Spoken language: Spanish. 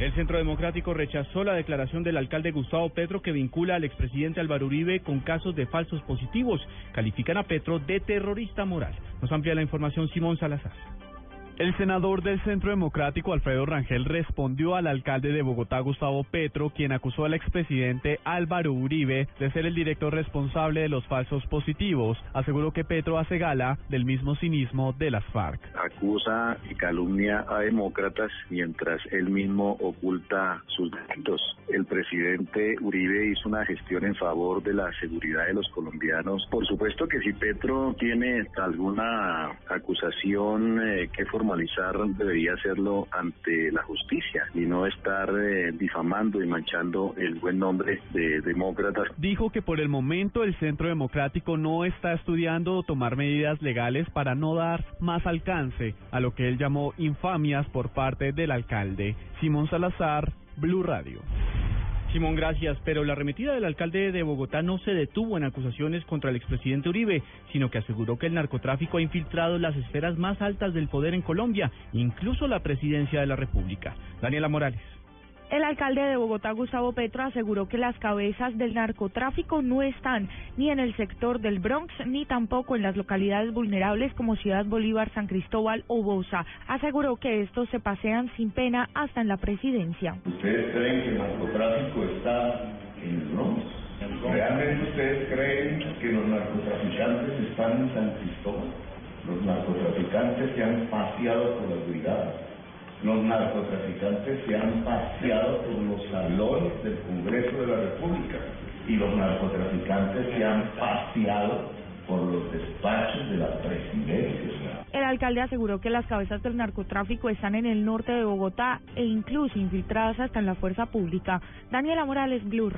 El Centro Democrático rechazó la declaración del alcalde Gustavo Petro que vincula al expresidente Álvaro Uribe con casos de falsos positivos. Califican a Petro de terrorista moral. Nos amplía la información Simón Salazar. El senador del Centro Democrático, Alfredo Rangel, respondió al alcalde de Bogotá, Gustavo Petro, quien acusó al expresidente Álvaro Uribe de ser el director responsable de los falsos positivos. Aseguró que Petro hace gala del mismo cinismo de las FARC. Acusa y calumnia a demócratas mientras él mismo oculta sus delitos. El presidente Uribe hizo una gestión en favor de la seguridad de los colombianos. Por supuesto que si Petro tiene alguna acusación eh, que formar debería hacerlo ante la justicia y no estar eh, difamando y manchando el buen nombre de demócratas. Dijo que por el momento el Centro Democrático no está estudiando tomar medidas legales para no dar más alcance a lo que él llamó infamias por parte del alcalde. Simón Salazar, Blue Radio. Simón, gracias. Pero la arremetida del alcalde de Bogotá no se detuvo en acusaciones contra el expresidente Uribe, sino que aseguró que el narcotráfico ha infiltrado las esferas más altas del poder en Colombia, incluso la presidencia de la República. Daniela Morales. El alcalde de Bogotá, Gustavo Petro, aseguró que las cabezas del narcotráfico no están ni en el sector del Bronx ni tampoco en las localidades vulnerables como Ciudad Bolívar, San Cristóbal o Bosa. Aseguró que estos se pasean sin pena hasta en la presidencia. ¿Ustedes creen que el narcotráfico está en el Bronx? ¿Realmente ustedes creen que los narcotraficantes están en San Cristóbal? Los narcotraficantes se han paseado por las brigadas los narcotraficantes se han paseado por los salones del Congreso de la República y los narcotraficantes se han paseado por los despachos de la presidencia. El alcalde aseguró que las cabezas del narcotráfico están en el norte de Bogotá e incluso infiltradas hasta en la fuerza pública. Daniela Morales, Blue